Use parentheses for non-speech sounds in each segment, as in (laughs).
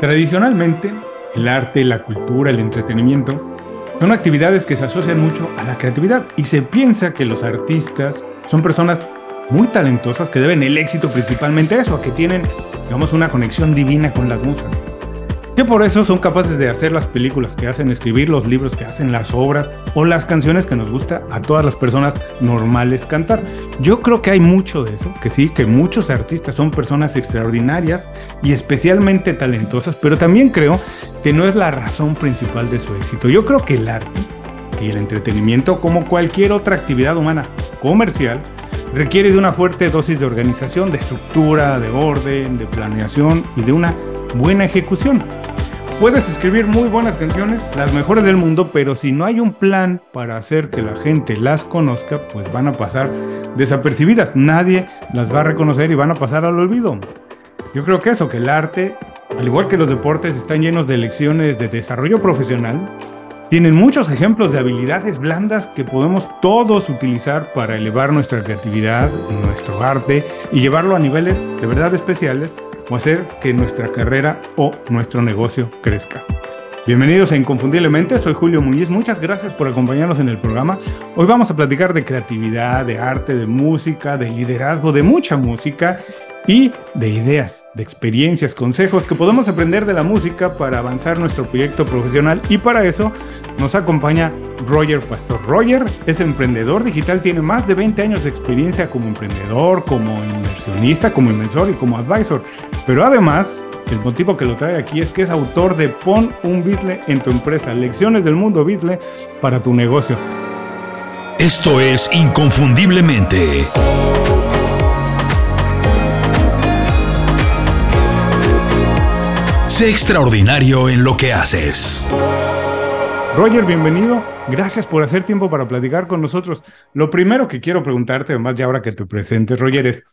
Tradicionalmente, el arte, la cultura, el entretenimiento son actividades que se asocian mucho a la creatividad y se piensa que los artistas son personas muy talentosas que deben el éxito principalmente a eso, a que tienen, digamos, una conexión divina con las musas que por eso son capaces de hacer las películas que hacen, escribir los libros que hacen, las obras o las canciones que nos gusta a todas las personas normales cantar. Yo creo que hay mucho de eso, que sí, que muchos artistas son personas extraordinarias y especialmente talentosas, pero también creo que no es la razón principal de su éxito. Yo creo que el arte y el entretenimiento, como cualquier otra actividad humana comercial, requiere de una fuerte dosis de organización, de estructura, de orden, de planeación y de una buena ejecución. Puedes escribir muy buenas canciones, las mejores del mundo, pero si no hay un plan para hacer que la gente las conozca, pues van a pasar desapercibidas. Nadie las va a reconocer y van a pasar al olvido. Yo creo que eso, que el arte, al igual que los deportes, están llenos de lecciones de desarrollo profesional. Tienen muchos ejemplos de habilidades blandas que podemos todos utilizar para elevar nuestra creatividad, nuestro arte y llevarlo a niveles de verdad especiales o hacer que nuestra carrera o nuestro negocio crezca. Bienvenidos a Inconfundiblemente, soy Julio Muñiz, muchas gracias por acompañarnos en el programa. Hoy vamos a platicar de creatividad, de arte, de música, de liderazgo, de mucha música y de ideas, de experiencias, consejos que podemos aprender de la música para avanzar nuestro proyecto profesional y para eso nos acompaña Roger Pastor. Roger es emprendedor digital, tiene más de 20 años de experiencia como emprendedor, como inversionista, como inversor y como advisor, pero además el motivo que lo trae aquí es que es autor de Pon un Bitle en tu empresa, lecciones del mundo Bitle para tu negocio. Esto es Inconfundiblemente. Sé extraordinario en lo que haces. Roger, bienvenido. Gracias por hacer tiempo para platicar con nosotros. Lo primero que quiero preguntarte, además ya ahora que te presentes, Roger, es,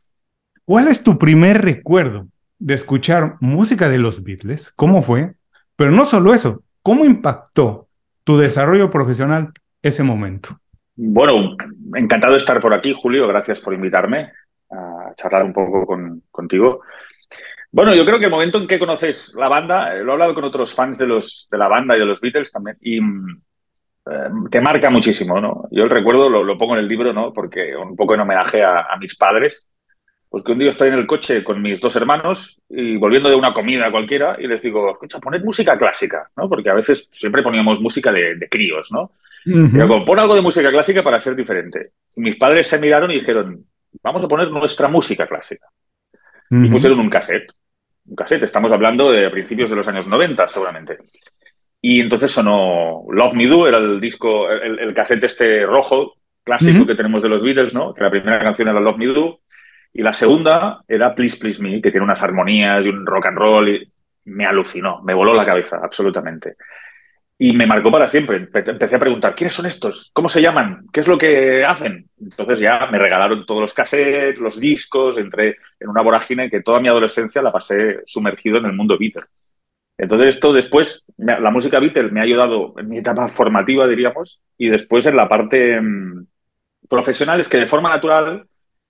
¿cuál es tu primer recuerdo de escuchar música de los Beatles? ¿Cómo fue? Pero no solo eso, ¿cómo impactó tu desarrollo profesional ese momento? Bueno, encantado de estar por aquí, Julio. Gracias por invitarme a charlar un poco contigo. Bueno, yo creo que el momento en que conoces la banda, eh, lo he hablado con otros fans de, los, de la banda y de los Beatles también, y mm, eh, te marca muchísimo, ¿no? Yo el recuerdo lo, pongo en el libro, ¿no? Porque un poco en homenaje a, mis padres, pues que un día estoy en el coche con mis dos hermanos y volviendo de una comida cualquiera y les digo, escucha, poned música clásica, ¿no? Porque a veces siempre poníamos música de, críos, ¿no? Pero pon algo de música clásica para ser diferente. Y mis padres se miraron y dijeron, vamos a poner nuestra música clásica. Y pusieron un cassette un cassette, estamos hablando de principios de los años 90 seguramente. Y entonces sonó Love Me Do, era el disco, el, el cassette este rojo clásico que tenemos de los Beatles, ¿no? Que la primera canción era Love Me Do y la segunda era Please Please Me, que tiene unas armonías y un rock and roll y me alucinó, me voló la cabeza absolutamente. Y me marcó para siempre. Empecé a preguntar, ¿quiénes son estos? ¿Cómo se llaman? ¿Qué es lo que hacen? Entonces ya me regalaron todos los cassettes, los discos, entré en una vorágine que toda mi adolescencia la pasé sumergido en el mundo Beatles. Entonces esto después, la música Beatles me ha ayudado en mi etapa formativa, diríamos, y después en la parte mm, profesional es que de forma natural,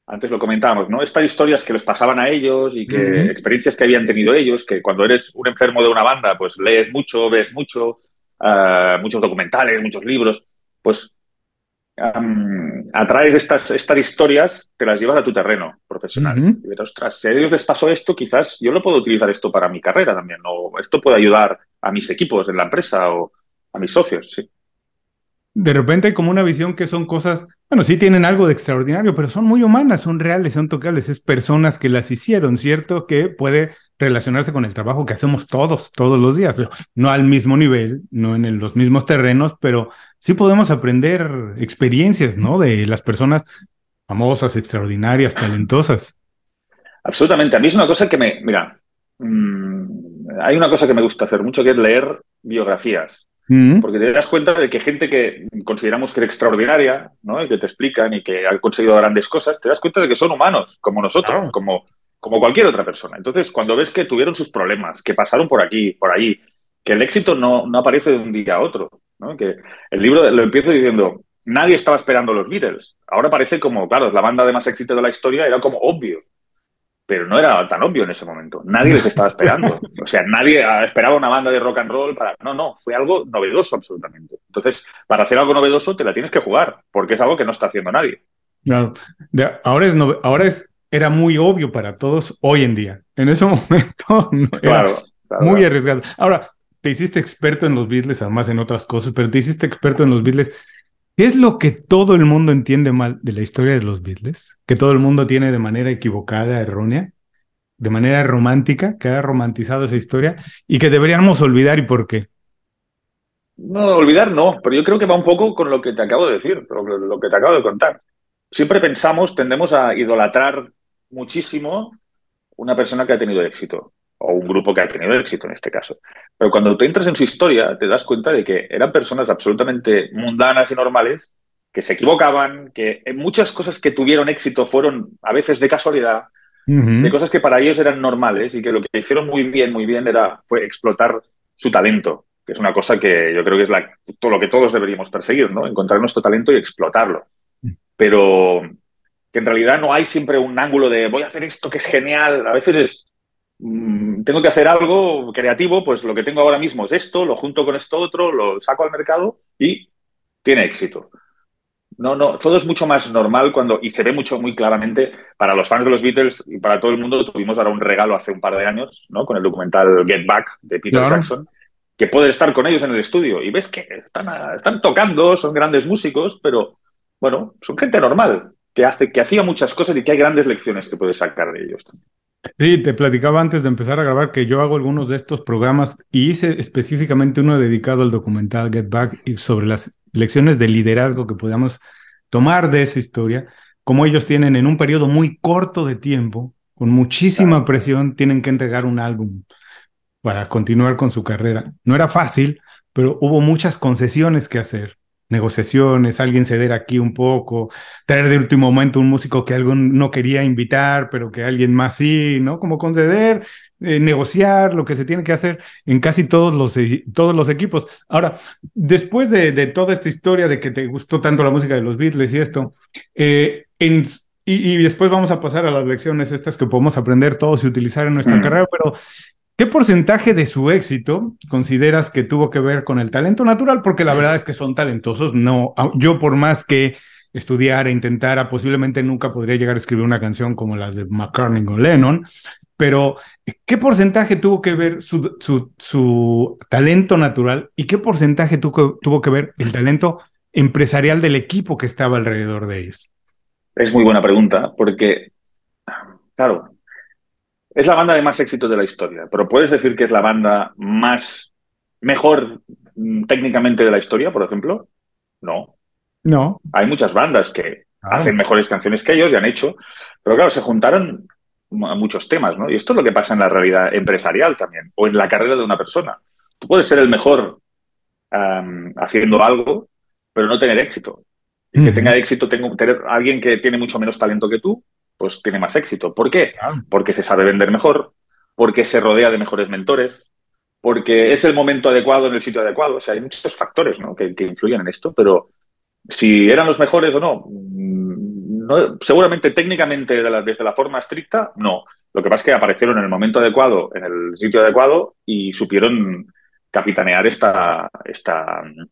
antes lo comentábamos, ¿no? Estas historias que les pasaban a ellos y que experiencias que habían tenido ellos, que cuando eres un enfermo de una banda, pues lees mucho, ves mucho, eh, muchos documentales, muchos libros, pues um, atraes estas, estas historias, te las llevas a tu terreno profesional. Y ves, ostras, si a ellos les pasó esto, quizás yo lo puedo utilizar esto para mi carrera también, o esto puede ayudar a mis equipos en la empresa o a mis socios, sí de repente hay como una visión que son cosas, bueno, sí tienen algo de extraordinario, pero son muy humanas, son reales, son tocables, es personas que las hicieron, ¿cierto? Que puede relacionarse con el trabajo que hacemos todos, todos los días, no al mismo nivel, no en los mismos terrenos, pero sí podemos aprender experiencias, ¿no? De las personas famosas, extraordinarias, talentosas. Absolutamente, a mí es una cosa que me, mira, mm, hay una cosa que me gusta hacer mucho, que es leer biografías. Mm. Porque te das cuenta de que gente que consideramos que es extraordinaria, ¿no? Y que te explican y que han conseguido grandes cosas, te das cuenta de que son humanos, como nosotros, como, como cualquier otra persona. Entonces, cuando ves que tuvieron sus problemas, que pasaron por aquí, por allí, que el éxito no, no aparece de un día a otro, ¿no? Que el libro lo empiezo diciendo, nadie estaba esperando los Beatles. Ahora parece como, claro, la banda de más éxito de la historia era como obvio. Pero no era tan obvio en ese momento. Nadie les estaba esperando. (laughs) O sea, nadie esperaba una banda de rock and roll para... No, no, fue algo novedoso absolutamente. Entonces, para hacer algo novedoso te la tienes que jugar, porque es algo que no está haciendo nadie. Claro. ahora es, ahora es, era muy obvio para todos hoy en día. En ese (laughs) momento no era muy arriesgado. Ahora, te hiciste experto en los Beatles, además en otras cosas, pero te hiciste experto en los Beatles. ¿Qué es lo que todo el mundo entiende mal de la historia de los Beatles? Que todo el mundo tiene de manera equivocada, errónea, de manera romántica, que ha romantizado esa historia y que deberíamos olvidar y por qué. No, olvidar no, pero yo creo que va un poco con lo que te acabo de decir, lo, que te acabo de contar. Siempre pensamos, tendemos a idolatrar muchísimo una persona que ha tenido éxito o un grupo que ha tenido éxito en este caso. Pero cuando tú entras en su historia, te das cuenta de que eran personas absolutamente mundanas y normales, que se equivocaban, que en muchas cosas que tuvieron éxito fueron a veces de casualidad, de cosas que para ellos eran normales y que lo que hicieron muy bien, muy bien era fue explotar su talento, que es una cosa que yo creo que es la, todo lo que todos deberíamos perseguir, ¿no? Encontrar nuestro talento y explotarlo. Mm. Pero que en realidad no hay siempre un ángulo de voy a hacer esto que es genial. A veces es tengo que hacer algo creativo, pues lo que tengo ahora mismo es esto, lo junto con esto otro, lo saco al mercado y tiene éxito. No, no, todo es mucho más normal cuando, y se ve mucho muy claramente para los fans de los Beatles y para todo el mundo, tuvimos ahora un regalo hace un par de años, ¿no? Con el documental Get Back de Peter Jackson, que puede estar con ellos en el estudio y ves que están, están tocando, son grandes músicos, pero bueno, son gente normal, que, hace, que hacía muchas cosas y que hay grandes lecciones que puedes sacar de ellos también. Sí, te platicaba antes de empezar a grabar que yo hago algunos de estos programas y hice específicamente uno dedicado al documental Get Back y sobre las lecciones de liderazgo que podamos tomar de esa historia, como ellos tienen en un periodo muy corto de tiempo, con muchísima presión, tienen que entregar un álbum para continuar con su carrera. No era fácil, pero hubo muchas concesiones que hacer negociaciones, alguien ceder aquí un poco, traer de último momento un músico que algo no quería invitar, pero que alguien más sí, ¿no? Como conceder, eh, negociar, lo que se tiene que hacer en casi todos los, e, todos los equipos. Ahora, después de, toda esta historia de que te gustó tanto la música de los Beatles y esto, eh, en, y, después vamos a pasar a las lecciones estas que podemos aprender todos y utilizar en nuestra mm. carrera, pero ¿Qué porcentaje de su éxito consideras que tuvo que ver con el talento natural? Porque la verdad es que son talentosos. No, yo por más que estudiara, intentara, posiblemente nunca podría llegar a escribir una canción como las de McCartney o Lennon. Pero, ¿qué porcentaje tuvo que ver su, talento natural y qué porcentaje tuvo que ver el talento empresarial del equipo que estaba alrededor de ellos? Es muy buena pregunta, porque, claro, es la banda de más éxito de la historia, pero ¿puedes decir que es la banda más mejor mm, técnicamente de la historia, por ejemplo? No. No. Hay muchas bandas que hacen mejores canciones que ellos y han hecho, pero claro, se juntaron a muchos temas, ¿no? Y esto es lo que pasa en la realidad empresarial también, o en la carrera de una persona. Tú puedes ser el mejor haciendo algo, pero no tener éxito. Y que tenga éxito, tengo, tener alguien que tiene mucho menos talento que tú, pues tiene más éxito. ¿Por qué? Porque se sabe vender mejor, porque se rodea de mejores mentores, porque es el momento adecuado en el sitio adecuado. O sea, hay muchos factores que, influyen en esto, pero si eran los mejores o no, mm, no seguramente técnicamente desde la forma estricta, no. Lo que pasa es que aparecieron en el momento adecuado, en el sitio adecuado y supieron capitanear esta, esta mm,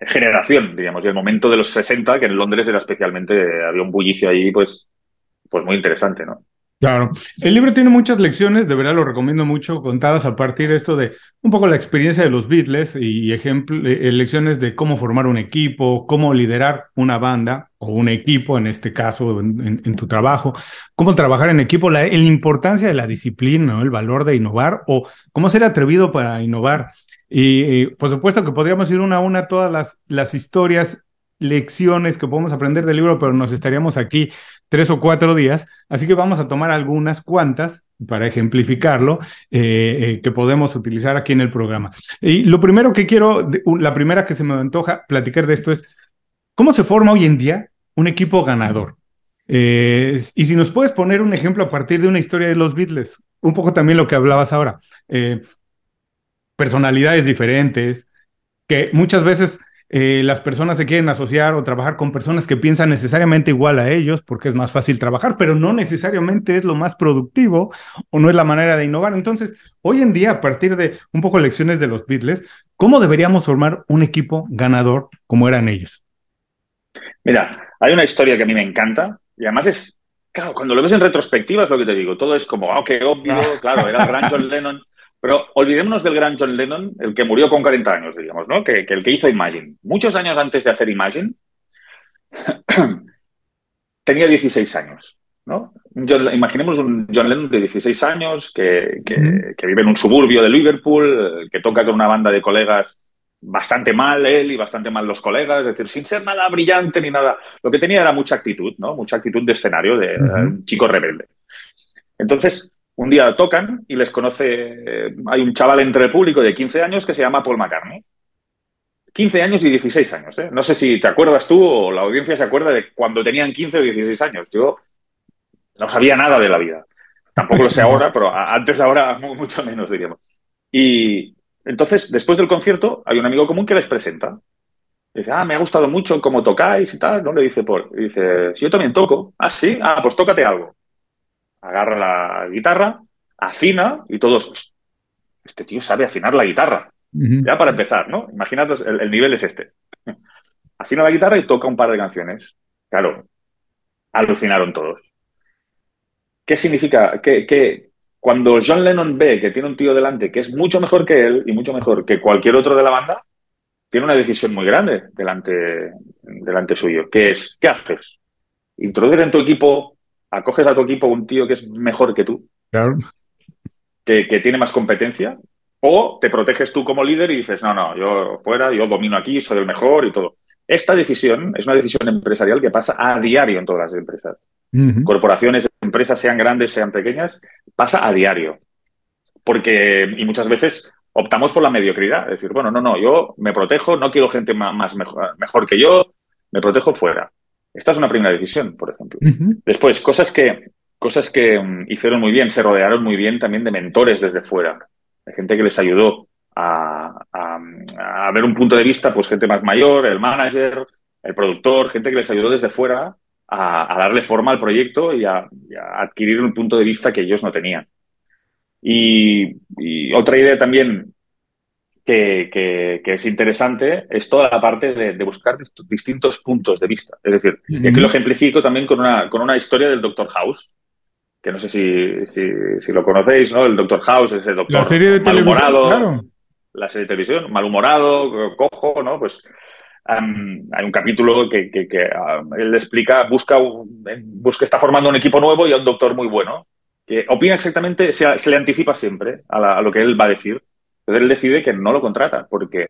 generación, digamos, y el momento de los 60, que en Londres era especialmente, había un bullicio ahí, pues pues muy interesante, ¿no? Claro, el libro tiene muchas lecciones, de verdad lo recomiendo mucho, contadas a partir de esto de un poco la experiencia de los Beatles y ejemplo, eh, lecciones de cómo formar un equipo, cómo liderar una banda o un equipo, en este caso, en, tu trabajo, cómo trabajar en equipo, la, importancia de la disciplina, el valor de innovar o cómo ser atrevido para innovar. Y, por supuesto que podríamos ir una a una todas las, las historias lecciones que podemos aprender del libro, pero nos estaríamos aquí tres o cuatro días, así que vamos a tomar algunas cuantas para ejemplificarlo, eh, eh, que podemos utilizar aquí en el programa. Y lo primero que quiero, la primera que se me antoja platicar de esto es, ¿cómo se forma hoy en día un equipo ganador? Eh, y si nos puedes poner un ejemplo a partir de una historia de los Beatles, un poco también lo que hablabas ahora, personalidades diferentes, que muchas veces eh, las personas se quieren asociar o trabajar con personas que piensan necesariamente igual a ellos porque es más fácil trabajar, pero no necesariamente es lo más productivo o no es la manera de innovar. Entonces, hoy en día, a partir de un poco lecciones de los Beatles, ¿cómo deberíamos formar un equipo ganador como eran ellos? Mira, hay una historia que a mí me encanta y además es, claro, cuando lo ves en retrospectiva es lo que te digo, todo es como, ah, qué obvio, ah. claro, era el gran John Lennon. Pero olvidémonos del gran John Lennon, el que murió con 40 años, digamos, ¿no? Que, el que hizo Imagine. Muchos años antes de hacer Imagine, (coughs) tenía 16 años, ¿no? imaginemos un John Lennon de 16 años que, que, vive en un suburbio de Liverpool, que toca con una banda de colegas bastante mal él y bastante mal los colegas, es decir, sin ser nada brillante ni nada. Lo que tenía era mucha actitud, ¿no? Mucha actitud de escenario de un chico rebelde. Entonces, un día tocan y les conoce, hay un chaval entre el público de 15 años que se llama Paul McCartney. 15 años y 16 años. ¿eh? No sé si te acuerdas tú o la audiencia se acuerda de cuando tenían 15 o 16 años. Yo no sabía nada de la vida. Tampoco lo sé ahora, (laughs) pero antes de ahora mucho menos, diríamos. Y entonces, después del concierto, hay un amigo común que les presenta. Dice, ah, me ha gustado mucho cómo tocáis y tal. ¿No? Le dice Paul. Y dice, si yo también toco. Ah, sí. Ah, pues tócate algo agarra la guitarra, afina y todos, este tío sabe afinar la guitarra. Ya para empezar, ¿no? Imagínate, el, nivel es este. (laughs) Afina la guitarra y toca un par de canciones. Claro, alucinaron todos. ¿Qué significa? Que, cuando John Lennon ve que tiene un tío delante que es mucho mejor que él y mucho mejor que cualquier otro de la banda, tiene una decisión muy grande delante, delante suyo, que es, ¿qué haces? ¿Introduces en tu equipo acoges a tu equipo un tío que es mejor que tú, que, tiene más competencia, o te proteges tú como líder y dices, no, no, yo fuera, yo domino aquí, soy el mejor y todo. Esta decisión es una decisión empresarial que pasa a diario en todas las empresas. Corporaciones, empresas, sean grandes, sean pequeñas, pasa a diario. Porque, y muchas veces optamos por la mediocridad. Es decir, bueno, no, no, yo me protejo, no quiero gente más, mejor que yo, me protejo fuera. Esta es una primera decisión, por ejemplo. Después, cosas que, cosas que mm, hicieron muy bien, se rodearon muy bien también de mentores desde fuera, de gente que les ayudó a, ver un punto de vista, pues gente más mayor, el manager, el productor, gente que les ayudó desde fuera a, darle forma al proyecto y a, adquirir un punto de vista que ellos no tenían. y otra idea también que, es interesante es toda la parte de, buscar distintos puntos de vista. Es decir, y aquí lo ejemplifico también con una, con una historia del Doctor House, que no sé si, si, lo conocéis, ¿no? El Doctor House es el doctor la serie de malhumorado, la serie de televisión, malhumorado, cojo, ¿no? Pues hay un capítulo que, que, él explica, busca, busca, está formando un equipo nuevo y a un doctor muy bueno, que opina exactamente, se, se le anticipa siempre a, a, lo que él va a decir. Entonces él decide que no lo contrata, porque,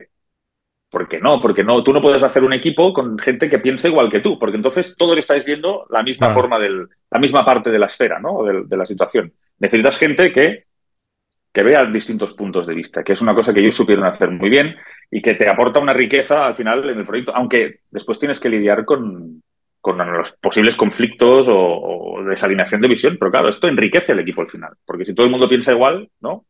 porque no, porque no, tú no puedes hacer un equipo con gente que piense igual que tú, porque entonces todos estáis viendo la misma forma del, la misma parte de la esfera, ¿no? De, de, la situación. Necesitas gente que, que vea distintos puntos de vista, que es una cosa que ellos supieron hacer muy bien y que te aporta una riqueza al final en el proyecto, aunque después tienes que lidiar con, con los posibles conflictos o, o, desalineación de visión, pero claro, esto enriquece el equipo al final, porque si todo el mundo piensa igual, ¿no?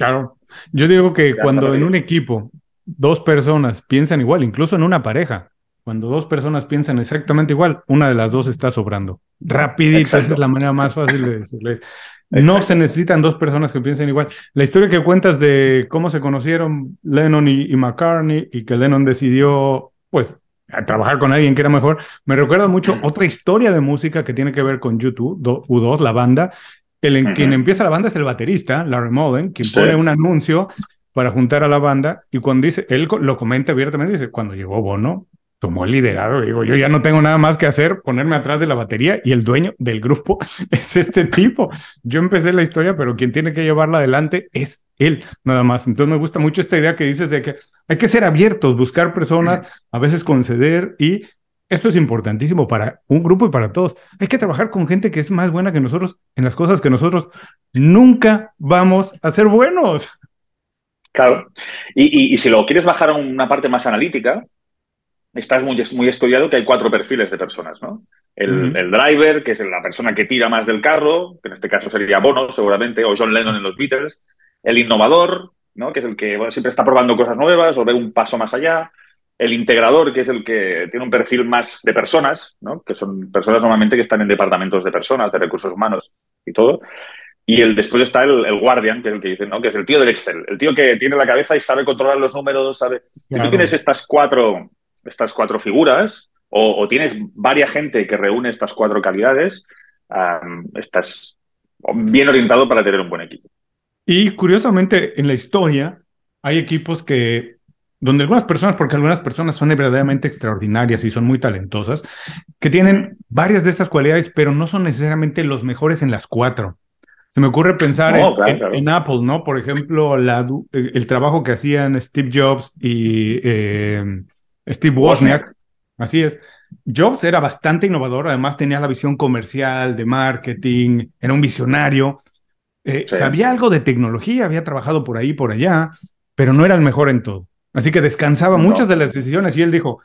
Claro. Yo digo que cuando en un equipo dos personas piensan igual, incluso en una pareja, cuando dos personas piensan exactamente igual, una de las dos está sobrando. Rapidito, esa es la manera más fácil de decirles. No se necesitan dos personas que piensen igual. La historia que cuentas de cómo se conocieron Lennon y, McCartney y que Lennon decidió, pues, trabajar con alguien que era mejor, me recuerda mucho otra historia de música que tiene que ver con YouTube, U2, la banda, el, Quien empieza la banda es el baterista, Larry Mullen, quien pone un anuncio para juntar a la banda y cuando dice, él lo comenta abiertamente, dice, cuando llegó Bono, tomó el liderazgo, digo, yo ya no tengo nada más que hacer, ponerme atrás de la batería y el dueño del grupo (laughs) es este tipo. Yo empecé la historia, pero quien tiene que llevarla adelante es él, nada más. Entonces me gusta mucho esta idea que dices de que hay que ser abiertos, buscar personas, a veces conceder y esto es importantísimo para un grupo y para todos. Hay que trabajar con gente que es más buena que nosotros en las cosas que nosotros nunca vamos a ser buenos. Claro. Y, si lo quieres bajar a una parte más analítica, estás muy, muy estudiado que hay cuatro perfiles de personas, ¿no? El, el, driver, que es la persona que tira más del carro, que en este caso sería Bono, seguramente, o John Lennon en los Beatles. El innovador, ¿no? Que es el que siempre está probando cosas nuevas o ve un paso más allá el integrador, que es el que tiene un perfil más de personas, ¿no? que son personas normalmente que están en departamentos de personas, de recursos humanos y todo. Y el, después está el, guardian, que es el que dice, ¿no? Que es el tío del Excel, el tío que tiene la cabeza y sabe controlar los números, sabe. Si tú tienes estas cuatro, estas cuatro figuras, o, tienes varias gente que reúne estas cuatro calidades, estás bien orientado para tener un buen equipo. Y curiosamente, en la historia hay equipos que donde algunas personas, porque algunas personas son verdaderamente extraordinarias y son muy talentosas, que tienen varias de estas cualidades, pero no son necesariamente los mejores en las cuatro. Se me ocurre pensar en, Apple, ¿no? Por ejemplo, la, el trabajo que hacían Steve Jobs y eh, Steve Wozniak. Así es. Jobs era bastante innovador, además tenía la visión comercial, de marketing, era un visionario. Eh, sabía algo de tecnología, había trabajado por ahí, por allá, pero no era el mejor en todo. Así que descansaba muchas de las decisiones y él dijo,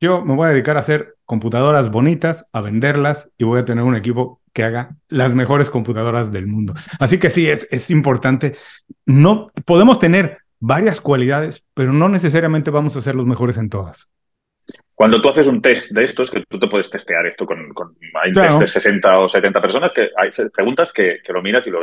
yo me voy a dedicar a hacer computadoras bonitas, a venderlas y voy a tener un equipo que haga las mejores computadoras del mundo. Así que sí, es, es importante. No podemos tener varias cualidades, pero no necesariamente vamos a ser los mejores en todas. Cuando tú haces un test de estos, que tú te puedes testear esto con, hay test de 60 o 70 personas que hay preguntas que, que lo miras y lo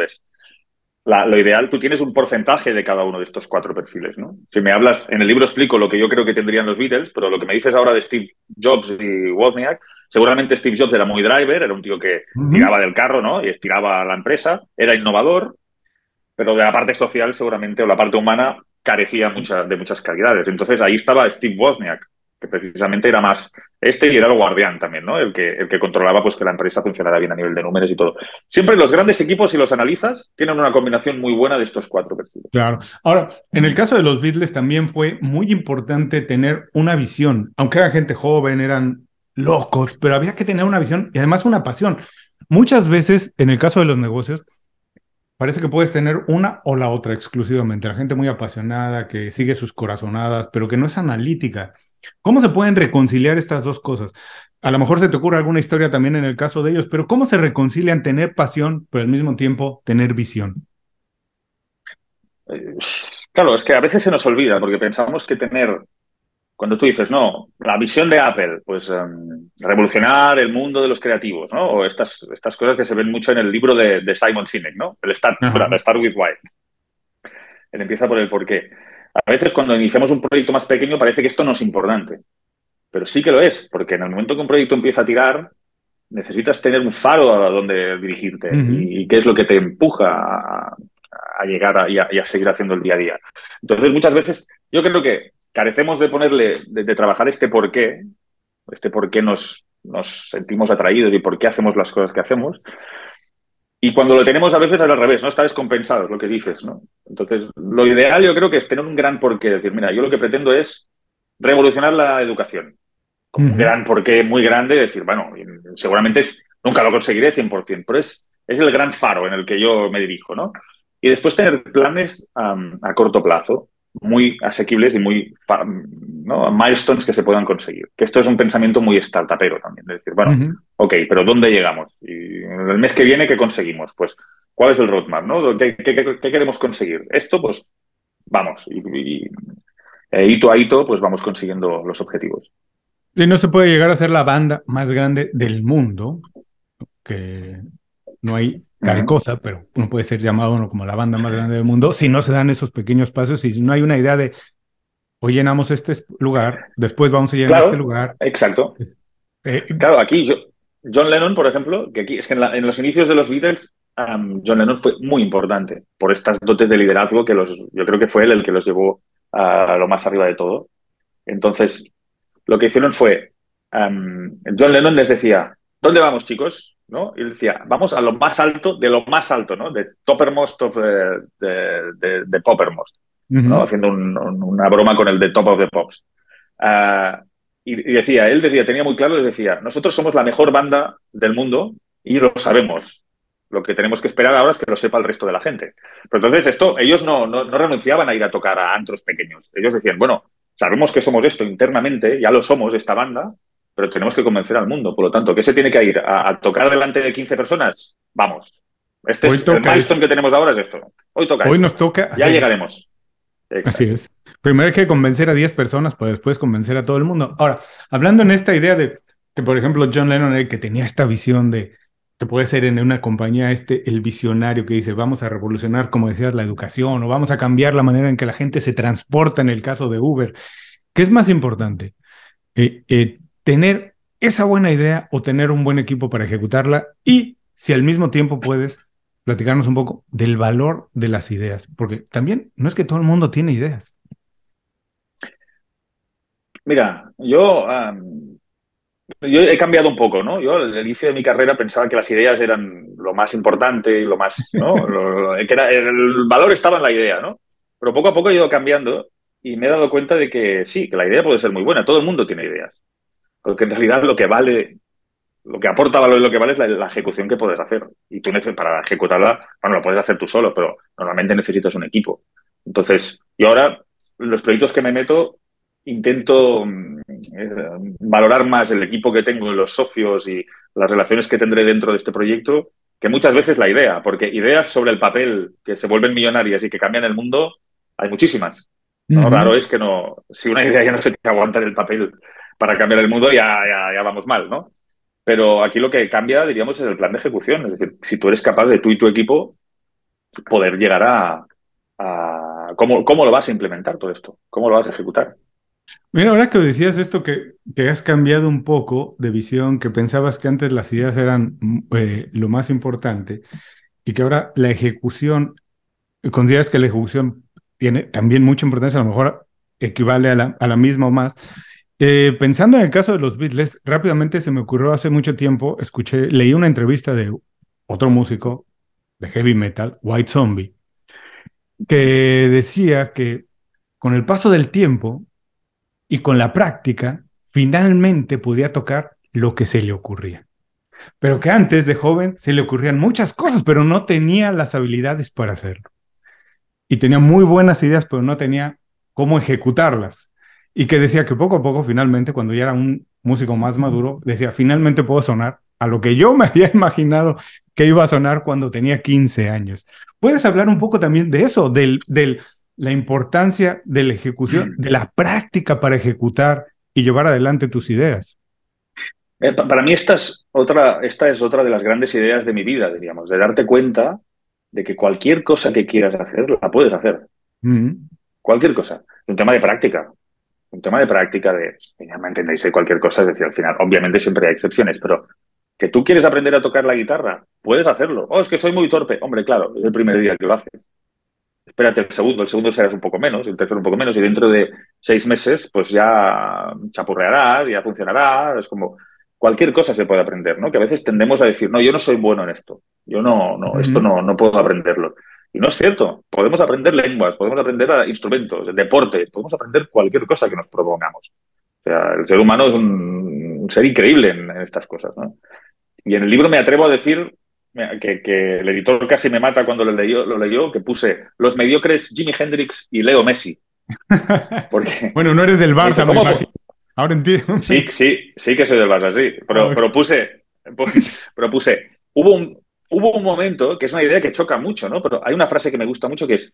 lo ideal, tú tienes un porcentaje de cada uno de estos cuatro perfiles, ¿no? Si me hablas, en el libro explico lo que yo creo que tendrían los Beatles, pero lo que me dices ahora de Steve Jobs y Wozniak, seguramente Steve Jobs era muy driver, era un tío que tiraba del carro, ¿no? Y estiraba a la empresa, era innovador, pero de la parte social seguramente, o la parte humana, carecía de muchas calidades. Entonces ahí estaba Steve Wozniak, que precisamente era más este y era el guardián también, ¿no? El que, el que controlaba pues que la empresa funcionara bien a nivel de números y todo. Siempre los grandes equipos, si los analizas, tienen una combinación muy buena de estos cuatro perfiles. Claro. Ahora, en el caso de los Beatles también fue muy importante tener una visión, aunque eran gente joven, eran locos, pero había que tener una visión y además una pasión. Muchas veces, en el caso de los negocios, parece que puedes tener una o la otra exclusivamente. La gente muy apasionada, que sigue sus corazonadas, pero que no es analítica. ¿Cómo se pueden reconciliar estas dos cosas? A lo mejor se te ocurre alguna historia también en el caso de ellos, pero ¿cómo se reconcilian tener pasión, pero al mismo tiempo tener visión? Eh, claro, es que a veces se nos olvida porque pensamos que tener, cuando tú dices, no, la visión de Apple, pues em, revolucionar el mundo de los creativos, ¿no? O estas, estas cosas que se ven mucho en el libro de, Simon Sinek, ¿no? El Start, Start with Why. Él empieza por el por qué. A veces cuando iniciamos un proyecto más pequeño parece que esto no es importante, pero sí que lo es, porque en el momento que un proyecto empieza a tirar, necesitas tener un faro a donde dirigirte y, qué es lo que te empuja a, llegar y, a, seguir haciendo el día a día. Entonces, muchas veces yo creo que carecemos de ponerle, de, trabajar este por qué, este por qué nos, nos sentimos atraídos y por qué hacemos las cosas que hacemos, y cuando lo tenemos a veces es al revés, ¿no? Está descompensado, es lo que dices, ¿no? Entonces, lo ideal yo creo que es tener un gran porqué. Decir, mira, yo lo que pretendo es revolucionar la educación. un gran porqué muy grande, decir, bueno, seguramente es, nunca lo conseguiré 100%, pero es, es el gran faro en el que yo me dirijo, ¿no? Y después tener planes a corto plazo muy asequibles y muy ¿no? milestones que se puedan conseguir. Que esto es un pensamiento muy startupero también, de decir, bueno, ok, pero ¿dónde llegamos? Y el mes que viene, ¿qué conseguimos? Pues, ¿cuál es el roadmap? ¿no? ¿Qué, queremos conseguir? Esto, pues, vamos, y, e hito a hito, pues vamos consiguiendo los objetivos. Y no se puede llegar a ser la banda más grande del mundo, que no hay tal cosa, pero uno puede ser llamado uno como la banda más grande del mundo si no se dan esos pequeños pasos y si no hay una idea de hoy llenamos este lugar, después vamos a llenar este lugar. Exacto. Eh, claro, aquí John Lennon, por ejemplo, que aquí es que en, los inicios de los Beatles, John Lennon fue muy importante por estas dotes de liderazgo que los, yo creo que fue él el que los llevó a lo más arriba de todo. Entonces, lo que hicieron fue, John Lennon les decía, ¿dónde vamos, chicos? ¿no? Y decía, vamos a lo más alto de lo más alto, ¿no? De toppermost of de, de, poppermost, ¿no? Haciendo una broma con el de top of the pops. Ah, y, decía, él decía, tenía muy claro, les decía, nosotros somos la mejor banda del mundo y lo sabemos. Lo que tenemos que esperar ahora es que lo sepa el resto de la gente. Pero entonces esto, ellos no, no, no renunciaban a ir a tocar a antros pequeños. Ellos decían, bueno, sabemos que somos esto internamente, ya lo somos, esta banda, pero tenemos que convencer al mundo. Por lo tanto, ¿qué se tiene que ir? ¿A, tocar delante de 15 personas? Vamos. Este es el milestone que tenemos ahora es esto. Hoy toca. Hoy nos toca. Ya llegaremos. Así es. Primero hay que convencer a 10 personas para después convencer a todo el mundo. Ahora, hablando en esta idea de que, por ejemplo, John Lennon, el que tenía esta visión de que puede ser en una compañía este el visionario que dice vamos a revolucionar, como decías, la educación o vamos a cambiar la manera en que la gente se transporta en el caso de Uber. ¿Qué es más importante? Eh, eh, tener esa buena idea o tener un buen equipo para ejecutarla y si al mismo tiempo puedes platicarnos un poco del valor de las ideas, porque también no es que todo el mundo tiene ideas. Mira, yo, yo he cambiado un poco, ¿no? Yo al inicio de mi carrera pensaba que las ideas eran lo más importante y lo más, ¿no? (laughs) que el valor estaba en la idea, ¿no? Pero poco a poco he ido cambiando y me he dado cuenta de que sí, que la idea puede ser muy buena, todo el mundo tiene ideas. Porque en realidad lo que vale lo que aporta valor y lo que vale es la, ejecución que puedes hacer. Y tú para ejecutarla, bueno, lo puedes hacer tú solo, pero normalmente necesitas un equipo. Entonces, yo ahora, los proyectos que me meto, intento mm, eh, valorar más el equipo que tengo, los socios y las relaciones que tendré dentro de este proyecto, que muchas veces la idea, porque ideas sobre el papel que se vuelven millonarias y que cambian el mundo, hay muchísimas. Lo raro es que no, si una (laughs) idea ya no se te aguanta en el papel para cambiar el mundo, ya, ya, ya vamos mal, ¿no? Pero aquí lo que cambia, diríamos, es el plan de ejecución. Es decir, si tú eres capaz de tú y tu equipo poder llegar a... ¿cómo, ¿Cómo lo vas a implementar todo esto? ¿Cómo lo vas a ejecutar? Mira, ahora que decías esto, que, que has cambiado un poco de visión, que pensabas que antes las ideas eran eh, lo más importante y que ahora la ejecución, consideras que la ejecución tiene también mucha importancia, a lo mejor equivale a la, a la misma o más, eh, pensando en el caso de los Beatles, rápidamente se me ocurrió hace mucho tiempo, escuché, leí una entrevista de otro músico de heavy metal, White Zombie, que decía que con el paso del tiempo y con la práctica, finalmente podía tocar lo que se le ocurría. Pero que antes de joven se le ocurrían muchas cosas, pero no tenía las habilidades para hacerlo. Y tenía muy buenas ideas, pero no tenía cómo ejecutarlas y que decía que poco a poco, finalmente, cuando ya era un músico más maduro, decía, finalmente puedo sonar a lo que yo (laughs) me había imaginado que iba a sonar cuando tenía 15 años. ¿Puedes hablar un poco también de eso, de del, la importancia de la ejecución, de la práctica para ejecutar y llevar adelante tus ideas? Eh, para mí esta es, otra, esta es otra de las grandes ideas de mi vida, diríamos, de darte cuenta de que cualquier cosa que quieras hacer, la puedes hacer. Cualquier cosa. Un tema de práctica un tema de práctica, de, ya me entendéis, de cualquier cosa, es decir, al final, obviamente siempre hay excepciones, pero que tú quieres aprender a tocar la guitarra, puedes hacerlo. Oh, es que soy muy torpe. Hombre, claro, es el primer día que lo haces. Espérate el segundo, el segundo serás un poco menos, el tercero un poco menos, y dentro de seis meses, pues ya chapurrearás, ya funcionará. Es como cualquier cosa se puede aprender, ¿no? Que a veces tendemos a decir, no, yo no soy bueno en esto, yo no, no, esto no, no puedo aprenderlo. Y no es cierto. Podemos aprender lenguas, podemos aprender instrumentos, deportes, podemos aprender cualquier cosa que nos propongamos. O sea, el ser humano es un, ser increíble en, estas cosas. ¿no? Y en el libro me atrevo a decir que, que, el editor casi me mata cuando lo leyó, lo leyó, que puse los mediocres Jimi Hendrix y Leo Messi. (laughs) Porque, bueno, no eres del Barça, ¿cómo? Ahora entiendo. Sí, sí, sí que soy del Barça, sí. Pero, (laughs) pero puse, pero puse, hubo un, hubo un momento, que es una idea que choca mucho, ¿no? Pero hay una frase que me gusta mucho que es,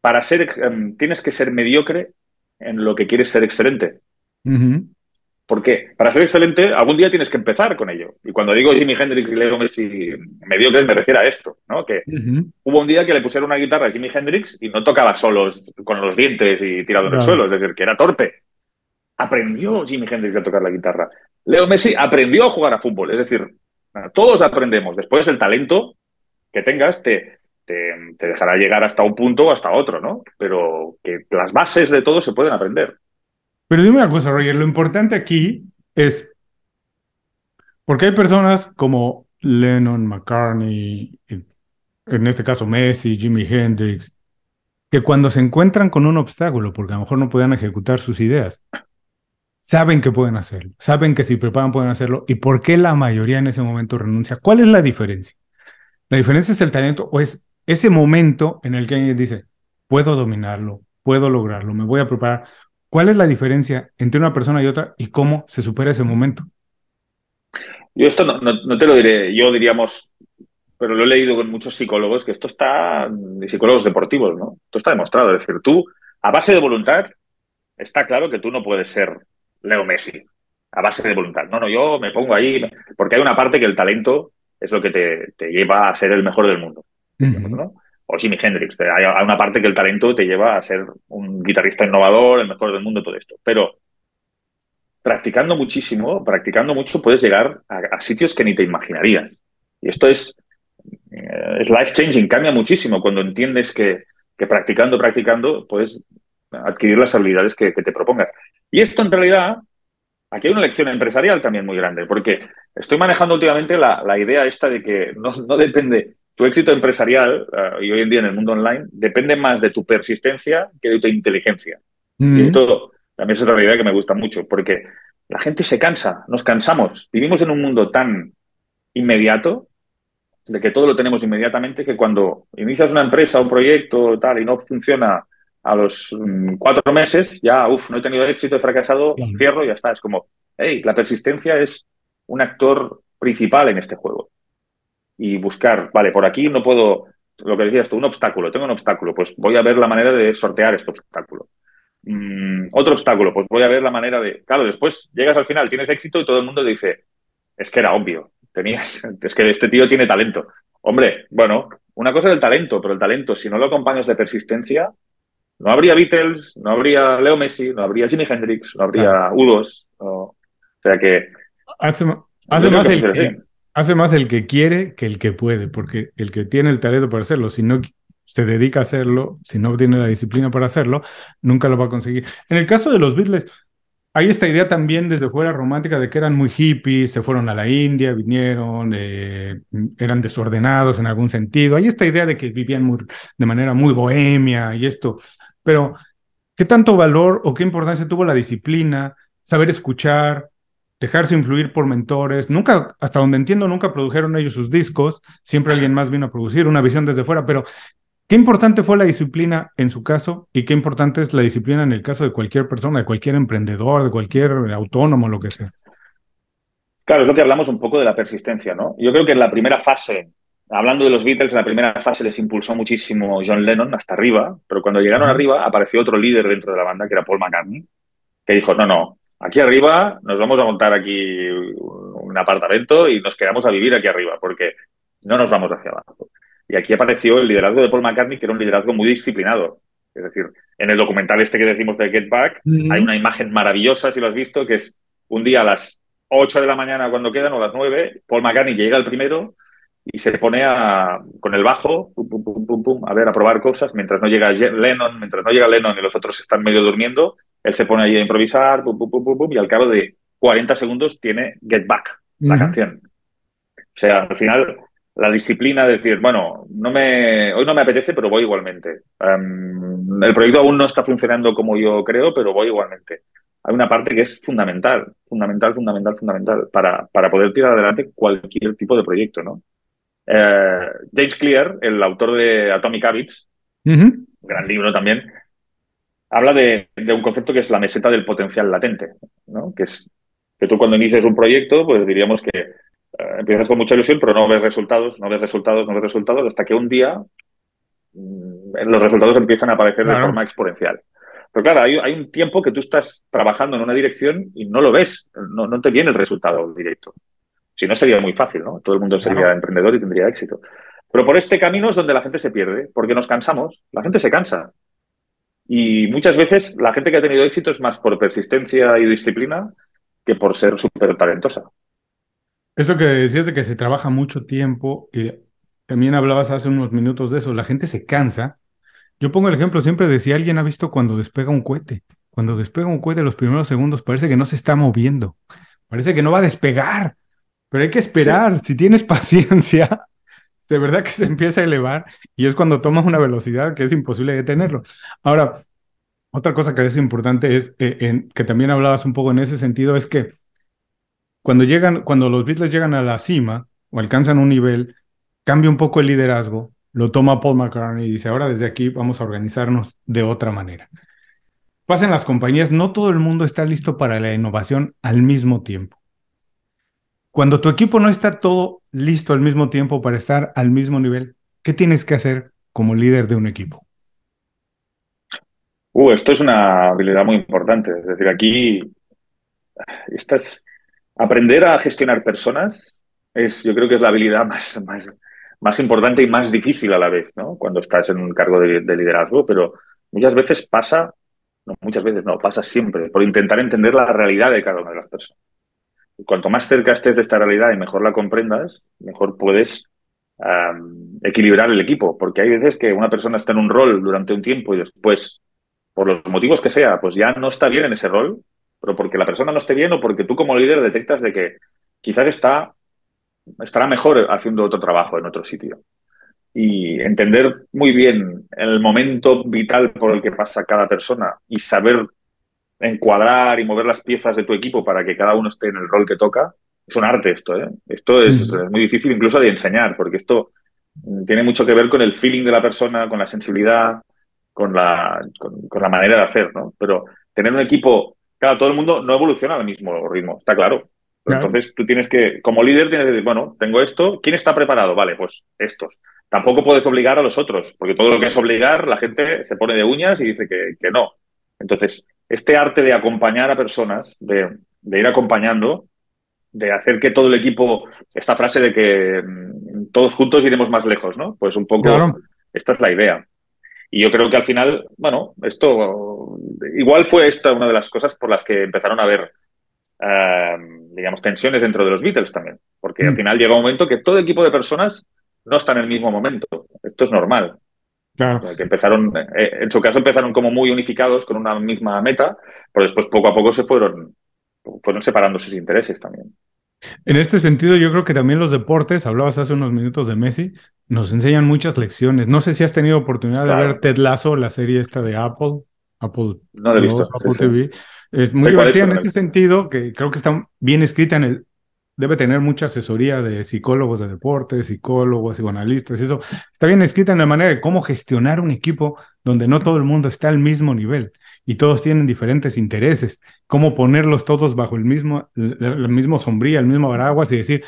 para ser, em, tienes que ser mediocre en lo que quieres ser excelente. Porque para ser excelente, algún día tienes que empezar con ello. Y cuando digo Jimi Hendrix y Leo Messi mediocre, me refiero a esto, ¿no? Que hubo un día que le pusieron una guitarra a Jimi Hendrix y no tocaba solos con los dientes y tirado en el suelo, es decir, que era torpe. Aprendió Jimi Hendrix a tocar la guitarra. Leo Messi aprendió a jugar a fútbol, es decir, todos aprendemos. Después el talento que tengas te, te, dejará llegar hasta un punto o hasta otro, ¿no? Pero que las bases de todo se pueden aprender. Pero dime una cosa, Roger, lo importante aquí es, porque hay personas como Lennon, McCartney, en este caso Messi, Jimi Hendrix, que cuando se encuentran con un obstáculo, porque a lo mejor no puedan ejecutar sus ideas, saben que pueden hacerlo, saben que si preparan pueden hacerlo. ¿Y por qué la mayoría en ese momento renuncia? ¿Cuál es la diferencia? La diferencia es el talento o es ese momento en el que alguien dice, puedo dominarlo, puedo lograrlo, me voy a preparar. ¿Cuál es la diferencia entre una persona y otra y cómo se supera ese momento? Yo esto no, no, te lo diré, yo diríamos, pero lo he leído con muchos psicólogos, que esto está, psicólogos deportivos, ¿no? Esto está demostrado. Es decir, tú a base de voluntad, está claro que tú no puedes ser Leo Messi, a base de voluntad. No, no, yo me pongo ahí, porque hay una parte que el talento es lo que te, lleva a ser el mejor del mundo. O Jimi Hendrix, hay una parte que el talento te lleva a ser un guitarrista innovador, el mejor del mundo, todo esto. Pero practicando muchísimo, practicando mucho, puedes llegar a, sitios que ni te imaginarías. Y esto es, eh, es life changing, cambia muchísimo cuando entiendes que, que, practicando, practicando, puedes adquirir las habilidades que, te propongas. Y esto en realidad, aquí hay una lección empresarial también muy grande, porque estoy manejando últimamente la, la idea esta de que no, no depende, tu éxito empresarial, eh, y hoy en día en el mundo online, depende más de tu persistencia que de tu inteligencia. Y esto también es otra idea que me gusta mucho, porque la gente se cansa, nos cansamos. Vivimos en un mundo tan inmediato, de que todo lo tenemos inmediatamente, que cuando inicias una empresa, un proyecto, tal, y no funciona a los mm, cuatro meses, ya, uff, no he tenido éxito, he fracasado, cierro y ya está. Es como, hey, la persistencia es un actor principal en este juego. Y buscar, vale, por aquí no puedo, lo que decías tú, un obstáculo, tengo un obstáculo, pues voy a ver la manera de sortear este obstáculo. Mm, otro obstáculo, pues voy a ver la manera de. Claro, después llegas al final, tienes éxito y todo el mundo dice, es que era obvio, tenías, (laughs) es que este tío tiene talento. Hombre, bueno, una cosa es el talento, pero el talento, si no lo acompañas de persistencia, no habría Beatles, no habría Leo Messi, no habría Jimi Hendrix, no habría U2. O sea que. Hace, más el que, hace más el que quiere que el que puede, porque el que tiene el talento para hacerlo, si no se dedica a hacerlo, si no tiene la disciplina para hacerlo, nunca lo va a conseguir. En el caso de los Beatles, hay esta idea también desde fuera romántica de que eran muy hippies, se fueron a la India, vinieron, eh, eran desordenados en algún sentido. Hay esta idea de que vivían de manera muy bohemia y esto. Pero, ¿qué tanto valor o qué importancia tuvo la disciplina, saber escuchar, dejarse influir por mentores? Nunca, hasta donde entiendo, nunca produjeron ellos sus discos. Siempre alguien más vino a producir una visión desde fuera, pero ¿Qué importante fue la disciplina en su caso y qué importante es la disciplina en el caso de cualquier persona, de cualquier emprendedor, de cualquier autónomo, lo que sea? Claro, es lo que hablamos un poco de la persistencia, ¿no? Yo creo que en la primera fase, hablando de los Beatles, en la primera fase les impulsó muchísimo John Lennon hasta arriba, pero cuando llegaron arriba apareció otro líder dentro de la banda, que era Paul McCartney, que dijo, no, no, aquí arriba nos vamos a montar aquí un apartamento y nos quedamos a vivir aquí arriba, porque no nos vamos hacia abajo. Y aquí apareció el liderazgo de Paul McCartney, que era un liderazgo muy disciplinado. Es decir, en el documental este que decimos de Get Back, hay una imagen maravillosa, si lo has visto, que es un día a las 8 de la mañana cuando quedan, o a las 9, Paul McCartney llega el primero y se pone a, con el bajo, a ver, a probar cosas, mientras no llega Lennon, mientras no llega Lennon y los otros están medio durmiendo, él se pone ahí a improvisar, y al cabo de 40 segundos tiene Get Back, la canción. O sea, al final la disciplina de decir, bueno, no me, hoy no me apetece, pero voy igualmente. Em, el proyecto aún no está funcionando como yo creo, pero voy igualmente. Hay una parte que es fundamental, fundamental, fundamental, fundamental para, para poder tirar adelante cualquier tipo de proyecto, ¿no? Eh, James Clear, el autor de Atomic Habits, gran libro también, habla de, de, un concepto que es la meseta del potencial latente, ¿no? Que es que tú cuando inicias un proyecto, pues diríamos que eh, empiezas con mucha ilusión, pero no ves resultados, no ves resultados, no ves resultados, hasta que un día mm, los resultados empiezan a aparecer de forma exponencial. Pero claro, hay, un tiempo que tú estás trabajando en una dirección y no lo ves, no, no te viene el resultado directo. Si no, sería muy fácil, ¿no? Todo el mundo sería emprendedor y tendría éxito. Pero por este camino es donde la gente se pierde, porque nos cansamos, la gente se cansa. Y muchas veces la gente que ha tenido éxito es más por persistencia y disciplina que por ser súper talentosa. Es lo que decías de que se trabaja mucho tiempo y también hablabas hace unos minutos de eso, la gente se cansa. Yo pongo el ejemplo siempre de si alguien ha visto cuando despega un cohete. Cuando despega un cohete los primeros segundos parece que no se está moviendo, parece que no va a despegar, pero hay que esperar, si tienes (laughs) paciencia, de verdad que se empieza a elevar y es cuando tomas una velocidad que es imposible detenerlo. Ahora, otra cosa que es importante es, eh, que también hablabas un poco en ese sentido, es que cuando llegan, cuando los Beatles llegan a la cima o alcanzan un nivel, cambia un poco el liderazgo, lo toma Paul McCartney y dice, ahora desde aquí vamos a organizarnos de otra manera. Pasen las compañías, no todo el mundo está listo para la innovación al mismo tiempo. Cuando tu equipo no está todo listo al mismo tiempo para estar al mismo nivel, ¿qué tienes que hacer como líder de un equipo? Uh, esto es una habilidad muy importante. Es decir, aquí esta es, aprender a gestionar personas es, yo creo que es la habilidad más, más, más importante y más difícil a la vez, ¿no? Cuando estás en un cargo de, de liderazgo, pero muchas veces pasa, no, muchas veces no, pasa siempre, por intentar entender la realidad de cada una de las personas. Cuanto más cerca estés de esta realidad y mejor la comprendas, mejor puedes equilibrar el equipo, porque hay veces que una persona está en un rol durante un tiempo y después, por los motivos que sea, pues ya no está bien en ese rol, pero porque la persona no esté bien o porque tú como líder detectas de que quizás está, estará mejor haciendo otro trabajo en otro sitio. Y entender muy bien el momento vital por el que pasa cada persona y saber encuadrar y mover las piezas de tu equipo para que cada uno esté en el rol que toca, es un arte esto, ¿eh? Esto es mm. muy difícil incluso de enseñar, porque esto tiene mucho que ver con el feeling de la persona, con la sensibilidad, con la, con, con la manera de hacer, ¿no? Pero tener un equipo, claro, todo el mundo no evoluciona al mismo ritmo, está claro. Entonces tú tienes que, como líder, tienes que decir, bueno, tengo esto, ¿quién está preparado? Vale, pues estos. Tampoco puedes obligar a los otros, porque todo lo que es obligar, la gente se pone de uñas y dice que, que no. Entonces, este arte de acompañar a personas, de, de, ir acompañando, de hacer que todo el equipo, esta frase de que mm, todos juntos iremos más lejos, ¿no? Pues un poco, claro. esta es la idea. Y yo creo que al final, bueno, esto igual fue esta una de las cosas por las que empezaron a haber, eh, digamos, tensiones dentro de los Beatles también. Porque mm. al final llega un momento que todo equipo de personas no está en el mismo momento. Esto es normal. Claro. Que empezaron, eh, en su caso empezaron como muy unificados con una misma meta, pero después poco a poco se fueron, fueron separando sus intereses también. En este sentido, yo creo que también los deportes, hablabas hace unos minutos de Messi, nos enseñan muchas lecciones. No sé si has tenido oportunidad claro. de ver Ted Lasso, la serie esta de Apple, Apple, no he visto, Apple sí, TV. Sí. Es muy divertida en ese sentido, que creo que está bien escrita en el, debe tener mucha asesoría de psicólogos de deportes, psicólogos, psicoanalistas, y eso está bien escrita en la manera de cómo gestionar un equipo donde no todo el mundo está al mismo nivel y todos tienen diferentes intereses, cómo ponerlos todos bajo el mismo, el mismo sombría, el mismo paraguas y decir,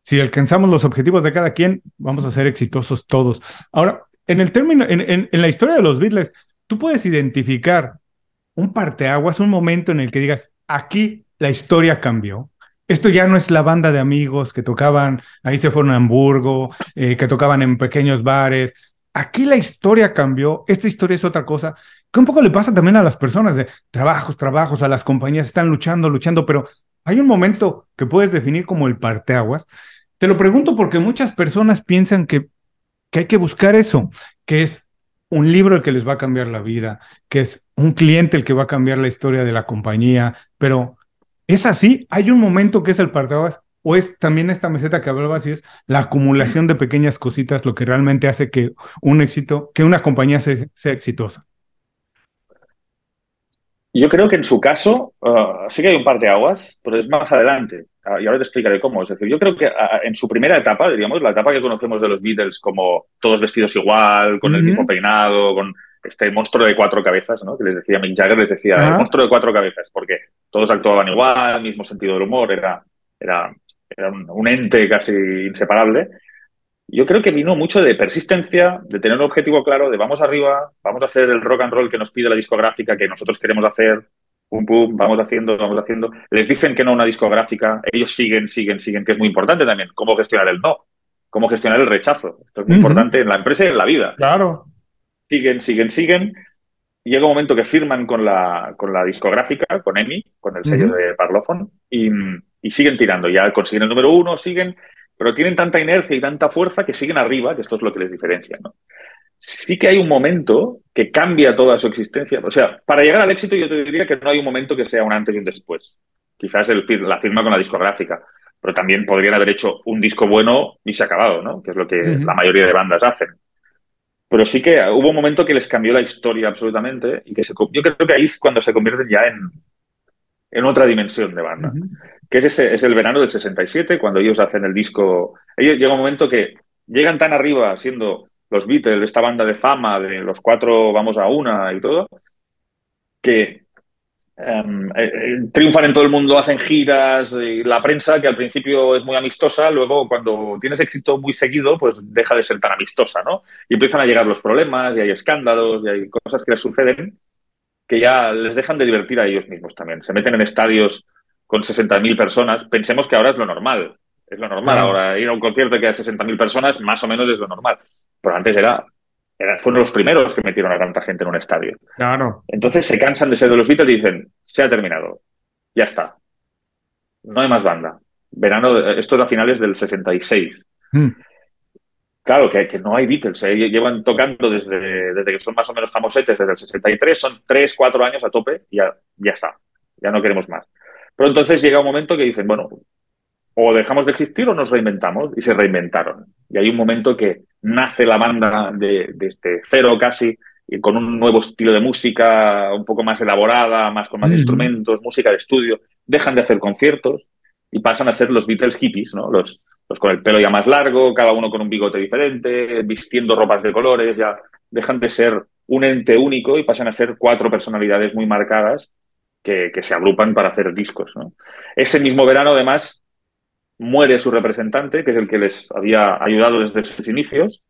si alcanzamos los objetivos de cada quien, vamos a ser exitosos todos. Ahora, en el término, en la historia de los Beatles, tú puedes identificar un parteaguas, un momento en el que digas, aquí la historia cambió, esto ya no es la banda de amigos que tocaban, ahí se fueron a Hamburgo, eh, que tocaban en pequeños bares. Aquí la historia cambió, esta historia es otra cosa, que un poco le pasa también a las personas de trabajos, trabajos, a las compañías están luchando, luchando, pero hay un momento que puedes definir como el parteaguas. Te lo pregunto porque muchas personas piensan que, que hay que buscar eso, que es un libro el que les va a cambiar la vida, que es un cliente el que va a cambiar la historia de la compañía, pero ¿Es así? ¿Hay un momento que es el parteaguas? ¿O es también esta meseta que hablabas y es la acumulación de pequeñas cositas lo que realmente hace que un éxito, que una compañía sea, sea exitosa? Yo creo que en su caso uh, sí que hay un par de aguas, pero es más adelante. Uh, y ahora te explicaré cómo. Es decir, yo creo que uh, en su primera etapa, diríamos, la etapa que conocemos de los Beatles como todos vestidos igual, con -huh. el mismo peinado, con este monstruo de cuatro cabezas, ¿no? Que les decía Mick Jagger, les decía, el monstruo de cuatro cabezas, porque todos actuaban igual, mismo sentido del humor, era, era, era un, un, ente casi inseparable. Yo creo que vino mucho de persistencia, de tener un objetivo claro, de vamos arriba, vamos a hacer el rock and roll que nos pide la discográfica, que nosotros queremos hacer, pum, pum, vamos haciendo, vamos haciendo. Les dicen que no una discográfica, ellos siguen, siguen, siguen, que es muy importante también, cómo gestionar el no, cómo gestionar el rechazo. Esto es muy uh -huh. importante en la empresa y en la vida. Claro siguen, siguen, siguen. Llega un momento que firman con la, con la discográfica, con EMI, con el sello uh -huh. de Parlophone, y, y, siguen tirando. Ya consiguen el número uno, siguen, pero tienen tanta inercia y tanta fuerza que siguen arriba, que esto es lo que les diferencia. ¿no? Sí que hay un momento que cambia toda su existencia. O sea, para llegar al éxito yo te diría que no hay un momento que sea un antes y un después. Quizás el, la firma con la discográfica, pero también podrían haber hecho un disco bueno y se ha acabado, ¿no? Que es lo que uh -huh. la mayoría de bandas hacen. Pero sí que hubo un momento que les cambió la historia absolutamente y que se, yo creo que ahí es cuando se convierten ya en, en otra dimensión de banda. Uh -huh. Que es, ese, es el verano del 67, cuando ellos hacen el disco. Ellos llega un momento que llegan tan arriba siendo los Beatles, esta banda de fama, de los cuatro vamos a una y todo, que Um, eh, triunfan en todo el mundo, hacen giras, y la prensa que al principio es muy amistosa, luego cuando tienes éxito muy seguido, pues deja de ser tan amistosa, ¿no? Y empiezan a llegar los problemas, y hay escándalos, y hay cosas que les suceden, que ya les dejan de divertir a ellos mismos también. Se meten en estadios con 60.000 personas. Pensemos que ahora es lo normal. Es lo normal. Ahora ir a un concierto que hay 60.000 personas, más o menos es lo normal. Pero antes era, fueron los primeros que metieron a tanta gente en un estadio. Claro. Entonces se cansan de ser de los Beatles y dicen, se ha terminado. Ya está. No hay más banda. Verano, esto era a finales del 66. Hmm. Claro, que, que, no hay Beatles. ¿eh? Llevan tocando desde, desde que son más o menos famosetes, desde el 63, son 3, 4 años a tope y ya, ya está. Ya no queremos más. Pero entonces llega un momento que dicen, bueno, o dejamos de existir o nos reinventamos, y se reinventaron. Y hay un momento que nace la banda de, desde cero casi, y con un nuevo estilo de música un poco más elaborada, más con más instrumentos, música de estudio, dejan de hacer conciertos y pasan a ser los Beatles hippies, ¿no? Los, los con el pelo ya más largo, cada uno con un bigote diferente, vistiendo ropas de colores, ya dejan de ser un ente único y pasan a ser cuatro personalidades muy marcadas que, se agrupan para hacer discos. Ese mismo verano, además, muere su representante, que es el que les había ayudado desde sus inicios,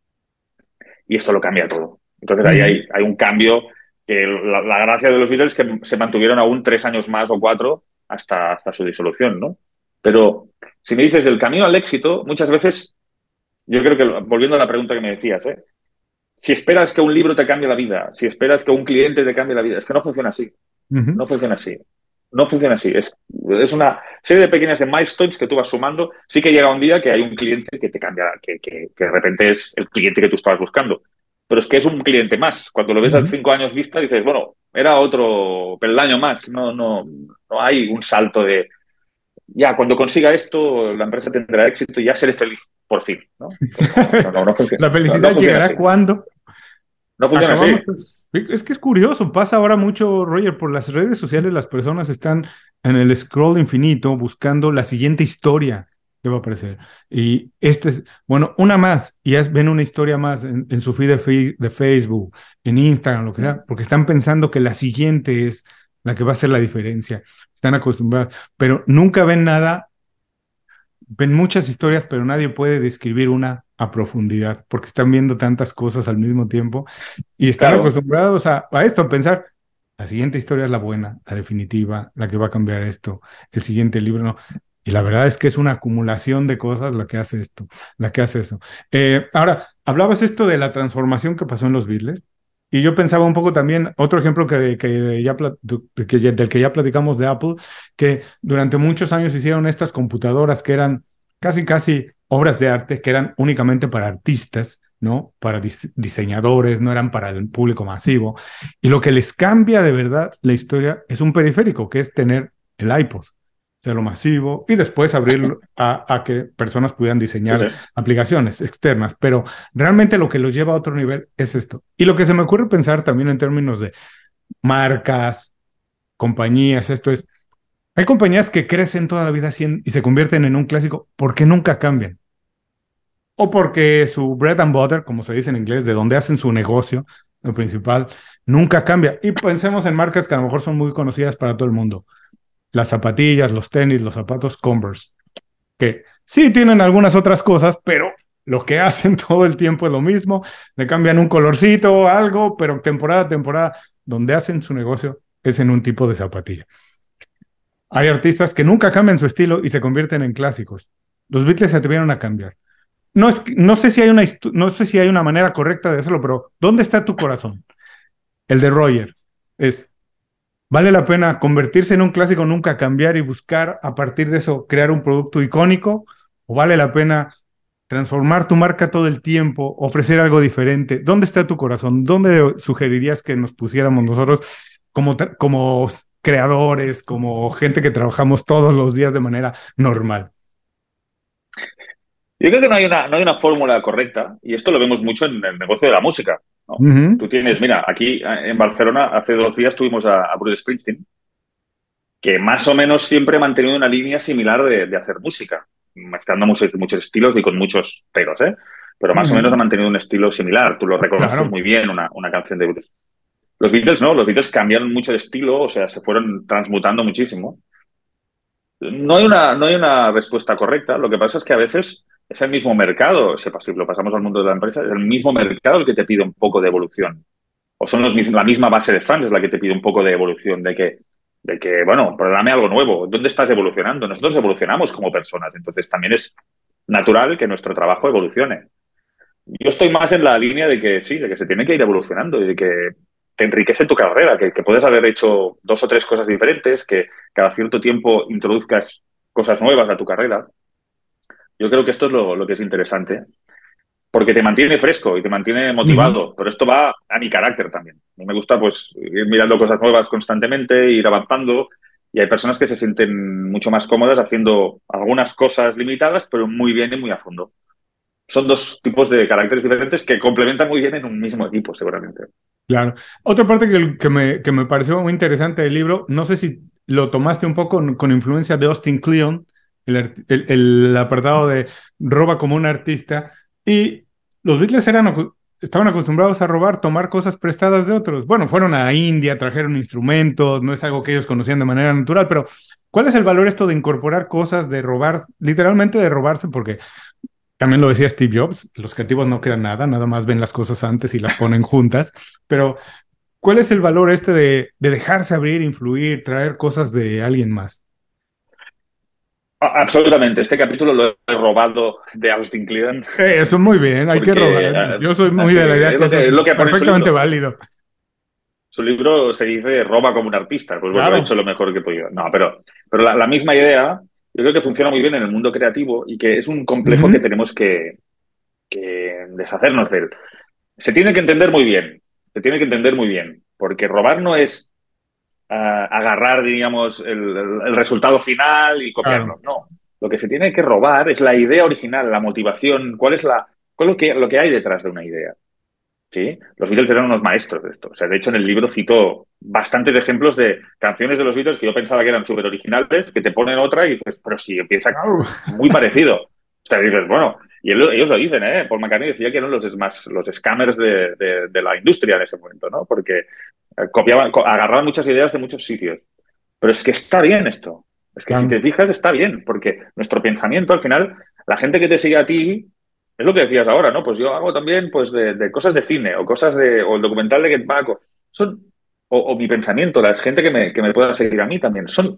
y esto lo cambia todo. Entonces ahí hay, hay un cambio que la, gracia de los Beatles es que se mantuvieron aún tres años más o cuatro hasta, hasta su disolución, ¿no? Pero si me dices del camino al éxito, muchas veces, yo creo que, volviendo a la pregunta que me decías, ¿eh? si esperas que un libro te cambie la vida, si esperas que un cliente te cambie la vida, es que no funciona así. No funciona así. No funciona así. Es, es, una serie de pequeñas de milestones que tú vas sumando. Sí que llega un día que hay un cliente que te cambia, que, que, de repente es el cliente que tú estabas buscando. Pero es que es un cliente más. Cuando lo ves a cinco años vista, dices, bueno, era otro peldaño más. No, no, no hay un salto de, ya, cuando consiga esto, la empresa tendrá éxito y ya seré feliz, por fin. ¿no? (laughs) la felicidad llegará cuando no funciona así. Pues, es que es curioso, pasa ahora mucho, Roger, por las redes sociales las personas están en el scroll infinito buscando la siguiente historia que va a aparecer. Y este es, bueno, una más, y ya ven una historia más en, su feed de, de, Facebook, en Instagram, lo que sea, porque están pensando que la siguiente es la que va a hacer la diferencia. Están acostumbrados, pero nunca ven nada ven muchas historias, pero nadie puede describir una a profundidad, porque están viendo tantas cosas al mismo tiempo y están acostumbrados a, esto, a pensar, la siguiente historia es la buena, la definitiva, la que va a cambiar esto, el siguiente libro, no. Y la verdad es que es una acumulación de cosas la que hace esto, la que hace eso. Eh, ahora, hablabas esto de la transformación que pasó en los Beatles, y yo pensaba un poco también, otro ejemplo que, que ya, que, del que ya platicamos de Apple, que durante muchos años hicieron estas computadoras que eran casi, casi obras de arte, que eran únicamente para artistas, ¿no? Para diseñadores, no eran para el público masivo. Y lo que les cambia de verdad la historia es un periférico, que es tener el iPod lo masivo y después abrirlo (laughs) a, que personas puedan diseñar aplicaciones externas. Pero realmente lo que los lleva a otro nivel es esto. Y lo que se me ocurre pensar también en términos de marcas, compañías, esto es, hay compañías que crecen toda la vida y se convierten en un clásico porque nunca cambian. O porque su bread and butter, como se dice en inglés, de donde hacen su negocio, principal, nunca cambia. Y pensemos en marcas que a lo mejor son muy conocidas para todo el mundo las zapatillas, los tenis, los zapatos Converse, que sí tienen algunas otras cosas, pero lo que hacen (laughs) todo el tiempo es lo mismo, le cambian un colorcito, algo, pero temporada a temporada, donde hacen su negocio es en un tipo de zapatilla. Hay artistas que nunca cambian su estilo y se convierten en clásicos. Los Beatles se atrevieron a cambiar. No, es, no, sé si hay una, no sé si hay una manera correcta de hacerlo, pero ¿dónde está tu corazón? El de Roger es, ¿Vale la pena convertirse en un clásico, nunca cambiar y buscar a partir de eso crear un producto icónico? ¿O vale la pena transformar tu marca todo el tiempo, ofrecer algo diferente? ¿Dónde está tu corazón? ¿Dónde sugerirías que nos pusiéramos nosotros como, como creadores, como gente que trabajamos todos los días de manera normal? Yo creo que no hay una, no hay una fórmula correcta y esto lo vemos mucho en el negocio de la música. Tú tienes, mira, aquí eh, en Barcelona hace dos días tuvimos a, Bruce Springsteen, que más o menos siempre ha mantenido una línea similar de, hacer música, mezclando muchos, muchos, estilos y con muchos peros, ¿eh? Pero más o menos ha mantenido un estilo similar. Tú lo reconoces muy bien, una, una canción de Bruce. Los Beatles no, los Beatles cambiaron mucho de estilo, o sea, se fueron transmutando muchísimo. No hay una, no hay una respuesta correcta. Lo que pasa es que a veces es el mismo mercado, si lo pasamos al mundo de la empresa, es el mismo mercado el que te pide un poco de evolución. o son la misma base de fans la que te pide un poco de evolución, de que, de que, bueno, programe algo nuevo. ¿Dónde estás evolucionando? Nosotros evolucionamos como personas, entonces también es natural que nuestro trabajo evolucione. Yo estoy más en la línea de que sí, de que se tiene que ir evolucionando y de que te enriquece tu carrera, que, que puedes haber hecho dos o tres cosas diferentes, que cada cierto tiempo introduzcas cosas nuevas a tu carrera. Yo creo que esto es lo, lo que es interesante porque te mantiene fresco y te mantiene motivado, pero esto va a mi carácter también. A mí me gusta pues ir mirando cosas nuevas constantemente, ir avanzando y hay personas que se sienten mucho más cómodas haciendo algunas cosas limitadas, pero muy bien y muy a fondo. Son dos tipos de caracteres diferentes que complementan muy bien en un mismo equipo, seguramente. Claro. Otra parte que, que, me, que me pareció muy interesante del libro, no sé si lo tomaste un poco con, influencia de Austin Kleon, el, el, el, apartado de roba como un artista, y los Beatles eran, estaban acostumbrados a robar, tomar cosas prestadas de otros. Bueno, fueron a India, trajeron instrumentos, no es algo que ellos conocían de manera natural, pero ¿cuál es el valor esto de incorporar cosas, de robar, literalmente de robarse? Porque también lo decía Steve Jobs, los creativos no crean nada, nada más ven las cosas antes y las ponen juntas, pero ¿cuál es el valor este de, de dejarse abrir, influir, traer cosas de alguien más? Absolutamente. Este capítulo lo he robado de Austin Kleon. Eh, eso muy bien, hay que robar. Yo soy muy de la idea que, es, lo que perfectamente válido. Su libro se dice roba como un artista. Pues bueno, he hecho lo mejor que he podido. No, pero, pero la, misma idea, yo creo que funciona muy bien en el mundo creativo y que es un complejo que tenemos que, que deshacernos de él. Se tiene que entender muy bien. Se tiene que entender muy bien. Porque robar no es agarrar, digamos, el, resultado final y copiarlo. No. Lo que se tiene que robar es la idea original, la motivación, cuál es la, cuál es lo que, lo que hay detrás de una idea. ¿Sí? Los Beatles eran unos maestros de esto. O sea, de hecho, en el libro cito bastantes ejemplos de canciones de los Beatles que yo pensaba que eran súper originales, que te ponen otra y dices, pero sí, empieza muy parecido. O sea, dices, bueno, y ellos lo dicen, ¿eh? Paul McCartney decía que eran los, más, los scammers de, de, la industria en ese momento, ¿no? Porque eh, copiaban, agarraban muchas ideas de muchos sitios. Pero es que está bien esto. Es que si te fijas, está bien, porque nuestro pensamiento, al final, la gente que te sigue a ti, es lo que decías ahora, ¿no? Pues yo hago también pues, de, cosas de cine o cosas de. o el documental de Get Back. O, son, o, mi pensamiento, la gente que me, que me pueda seguir a mí también. Son.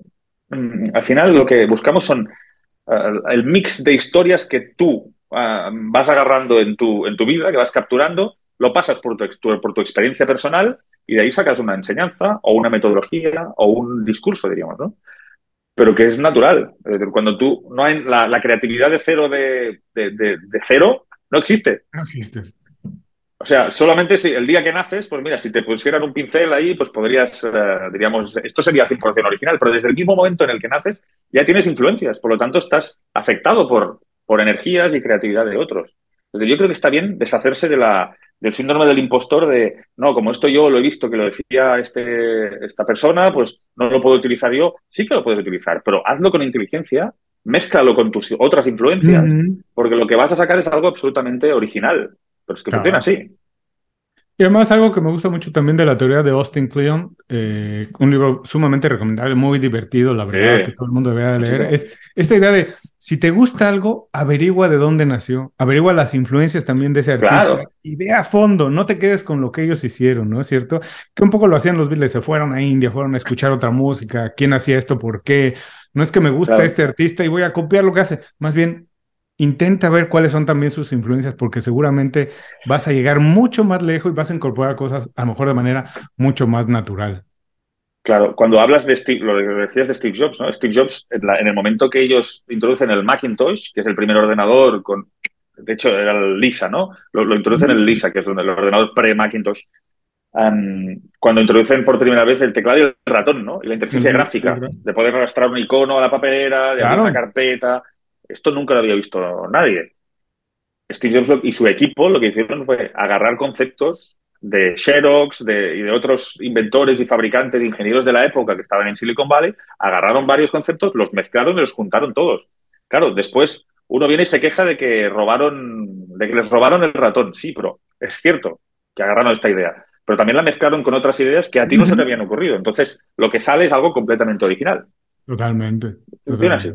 Mm, al final, lo que buscamos son uh, el mix de historias que tú Ah, vas agarrando en tu, en tu vida, que vas capturando, lo pasas por tu, por tu experiencia personal y de ahí sacas una enseñanza o una metodología o un discurso, diríamos, ¿no? Pero que es natural. Cuando tú no hay la, creatividad de cero de, de, cero, no existe. No existe. O sea, solamente si el día que naces, pues mira, si te pusieran un pincel ahí, pues podrías, eh, diríamos, esto sería 100% original, pero desde el mismo momento en el que naces ya tienes influencias, por lo tanto estás afectado por, por energías y creatividad de otros. Entonces, yo creo que está bien deshacerse de la, del síndrome del impostor de, no, como esto yo lo he visto que lo decía este, esta persona, pues no lo puedo utilizar yo. Sí que lo puedes utilizar, pero hazlo con inteligencia, mézclalo con tus otras influencias, porque lo que vas a sacar es algo absolutamente original. Pero es que funciona así. Y además algo que me gusta mucho también de la teoría de Austin Kleon, eh, un libro sumamente recomendable, muy divertido, la verdad, que todo el mundo debería leer, es esta idea de, si te gusta algo, averigua de dónde nació, averigua las influencias también de ese artista y ve a fondo, no te quedes con lo que ellos hicieron, ¿no es cierto? Que un poco lo hacían los Beatles, se fueron a India, fueron a escuchar otra música, quién hacía esto, por qué, no es que me gusta este artista y voy a copiar lo que hace, más bien intenta ver cuáles son también sus influencias, porque seguramente vas a llegar mucho más lejos y vas a incorporar cosas a lo mejor de manera mucho más natural. Claro, cuando hablas de Steve, lo que decías de Steve Jobs, ¿no? Steve Jobs, en, el momento que ellos introducen el Macintosh, que es el primer ordenador con, de hecho era el Lisa, ¿no? Lo, introducen en el Lisa, que es el ordenador pre-Macintosh. cuando introducen por primera vez el teclado y el ratón, ¿no? Y la interfaz gráfica, de poder arrastrar un icono a la papelera, de abrir una carpeta, esto nunca lo había visto nadie. Steve Jobs y su equipo lo que hicieron fue agarrar conceptos de Xerox de, y de otros inventores y fabricantes, ingenieros de la época que estaban en Silicon Valley, agarraron varios conceptos, los mezclaron y los juntaron todos. Claro, después uno viene y se queja de que robaron, de que les robaron el ratón. Sí, pero es cierto que agarraron esta idea. Pero también la mezclaron con otras ideas que a ti no se te habían ocurrido. Entonces, lo que sale es algo completamente original. Totalmente. Funciona así.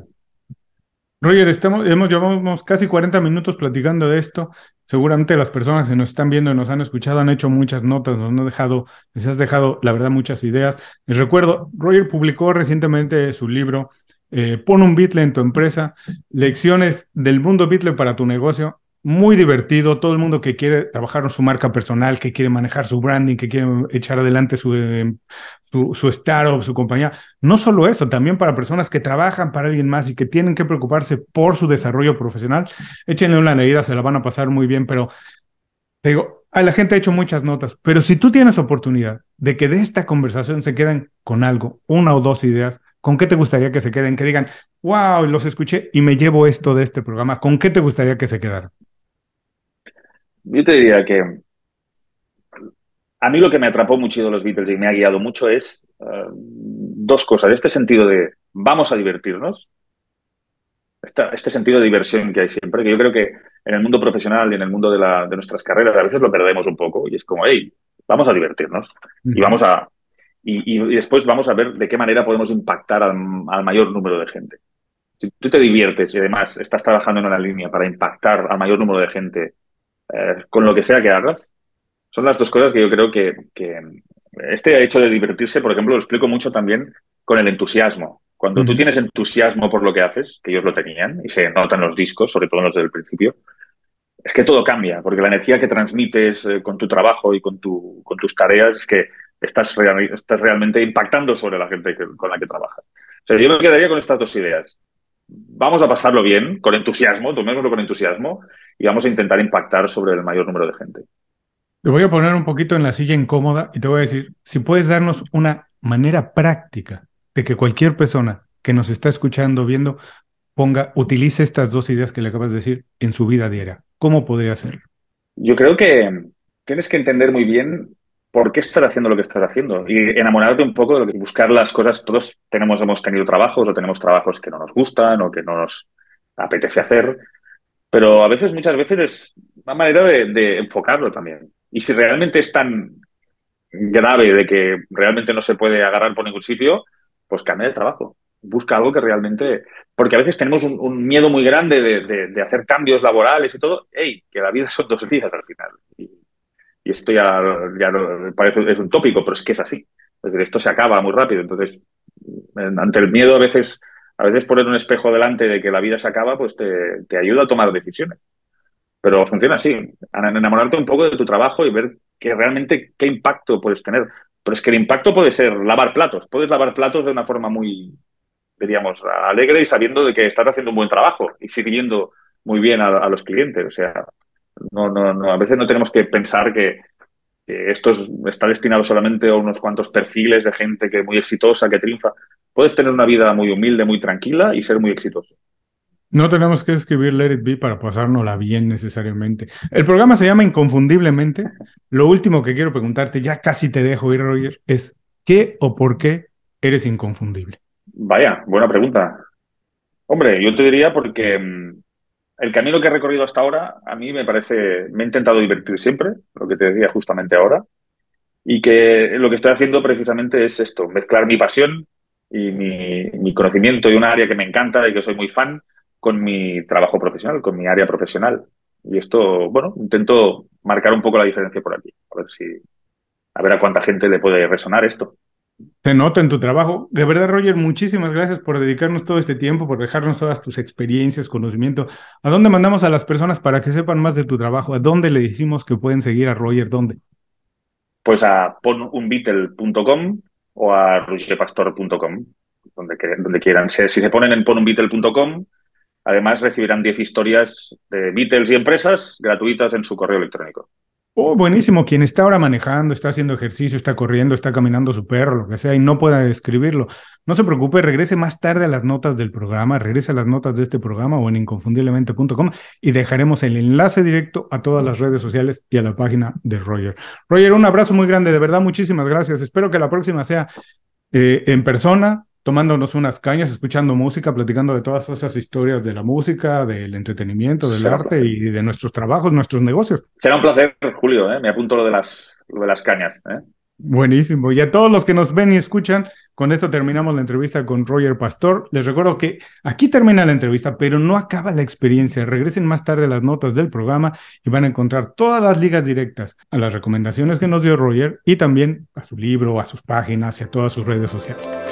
Roger, estamos, hemos llevamos casi 40 minutos platicando de esto. Seguramente las personas que nos están viendo y nos han escuchado han hecho muchas notas, nos han dejado, les has dejado, la verdad, muchas ideas. Les recuerdo, Roger publicó recientemente su libro, eh, Pon un Bitle en tu empresa, lecciones del mundo Bitle para tu negocio muy divertido, todo el mundo que quiere trabajar en su marca personal, que quiere manejar su branding, que quiere echar adelante su, eh, su, su startup, su compañía. No solo eso, también para personas que trabajan para alguien más y que tienen que preocuparse por su desarrollo profesional, échenle una leída, se la van a pasar muy bien, pero te digo, la gente ha hecho muchas notas, pero si tú tienes oportunidad de que de esta conversación se queden con algo, una o dos ideas, ¿con qué te gustaría que se queden? Que digan, wow, los escuché y me llevo esto de este programa, ¿con qué te gustaría que se quedaran? Yo te diría que a mí lo que me atrapó mucho de los Beatles y me ha guiado mucho es uh, dos cosas. Este sentido de vamos a divertirnos, este, este, sentido de diversión que hay siempre, que yo creo que en el mundo profesional y en el mundo de, la, de nuestras carreras a veces lo perdemos un poco y es como, hey, vamos a divertirnos y vamos a... Y, y, después vamos a ver de qué manera podemos impactar al, al mayor número de gente. Si tú te diviertes y además estás trabajando en una línea para impactar al mayor número de gente eh, con lo que sea que hagas. Son las dos cosas que yo creo que, que, este hecho de divertirse, por ejemplo, lo explico mucho también con el entusiasmo. Cuando tú tienes entusiasmo por lo que haces, que ellos lo tenían, y se notan los discos, sobre todo los del principio, es que todo cambia, porque la energía que transmites eh, con tu trabajo y con, tu, con tus tareas es que estás, real, estás realmente impactando sobre la gente que, con la que trabajas. O sea, yo me quedaría con estas dos ideas vamos a pasarlo bien, con entusiasmo, tomémoslo con entusiasmo y vamos a intentar impactar sobre el mayor número de gente. Te voy a poner un poquito en la silla incómoda y te voy a decir, si puedes darnos una manera práctica de que cualquier persona que nos está escuchando, viendo, ponga, utilice estas dos ideas que le acabas de decir en su vida diaria. ¿Cómo podría hacerlo? Yo creo que tienes que entender muy bien por qué estás haciendo lo que estás haciendo y enamorarte un poco de lo que buscar las cosas. Todos tenemos, hemos tenido trabajos o tenemos trabajos que no nos gustan o que no nos apetece hacer, pero a veces, muchas veces es una manera de, enfocarlo también. Y si realmente es tan grave de que realmente no se puede agarrar por ningún sitio, pues cambia de trabajo. Busca algo que realmente. Porque a veces tenemos un, miedo muy grande de, hacer cambios laborales y todo. ¡Ey! Que la vida son dos días al final. Y, esto ya, ya parece es un tópico, pero es que es así. Esto se acaba muy rápido. Entonces, ante el miedo, a veces, a veces poner un espejo delante de que la vida se acaba, pues te, te ayuda a tomar decisiones. Pero funciona así, enamorarte un poco de tu trabajo y ver que realmente qué impacto puedes tener. Pero es que el impacto puede ser lavar platos. Puedes lavar platos de una forma muy, diríamos, alegre y sabiendo de que estás haciendo un buen trabajo y sirviendo muy bien a, los clientes. O sea, no, no, no, a veces no tenemos que pensar que esto es, está destinado solamente a unos cuantos perfiles de gente que muy exitosa, que triunfa. Puedes tener una vida muy humilde, muy tranquila y ser muy exitoso. No tenemos que escribir Let It Be para pasárnosla bien necesariamente. El programa se llama Inconfundiblemente. Lo último que quiero preguntarte, ya casi te dejo ir, Roger, es ¿qué o por qué eres inconfundible? Vaya, buena pregunta. Hombre, yo te diría porque mm, el camino que he recorrido hasta ahora, a mí me parece, me he intentado divertir siempre, lo que te decía justamente ahora, y que lo que estoy haciendo precisamente es esto, mezclar mi pasión y mi, mi conocimiento de un área que me encanta y que soy muy fan con mi trabajo profesional, con mi área profesional. Y esto, bueno, intento marcar un poco la diferencia por aquí, a ver si, a ver a cuánta gente le puede resonar esto. Se nota en tu trabajo. De verdad, Roger, muchísimas gracias por dedicarnos todo este tiempo, por dejarnos todas tus experiencias, conocimiento. ¿A dónde mandamos a las personas para que sepan más de tu trabajo? ¿A dónde le decimos que pueden seguir a Roger? ¿Dónde? Pues a ponunbeatle.com o a rogerpastor.com, donde, donde quieran. Si, si se ponen en ponunbeatle.com, además recibirán 10 historias de Beatles y empresas gratuitas en su correo electrónico. Oh, buenísimo. Quien está ahora manejando, está haciendo ejercicio, está corriendo, está caminando su perro, lo que sea, y no pueda escribirlo, no se preocupe, regrese más tarde a las notas del programa, regrese a las notas de este programa o en inconfundiblemente.com y dejaremos el enlace directo a todas las redes sociales y a la página de Roger. Roger, un abrazo muy grande, de verdad, muchísimas gracias. Espero que la próxima sea eh, en persona, tomándonos unas cañas, escuchando música, platicando de todas esas historias de la música, del entretenimiento, del Será arte y de nuestros trabajos, nuestros negocios. Será un placer, Julio, ¿eh? me apunto lo de las, lo de las cañas. ¿eh? Buenísimo. Y a todos los que nos ven y escuchan, con esto terminamos la entrevista con Roger Pastor. Les recuerdo que aquí termina la entrevista, pero no acaba la experiencia. Regresen más tarde a las notas del programa y van a encontrar todas las ligas directas a las recomendaciones que nos dio Roger y también a su libro, a sus páginas y a todas sus redes sociales.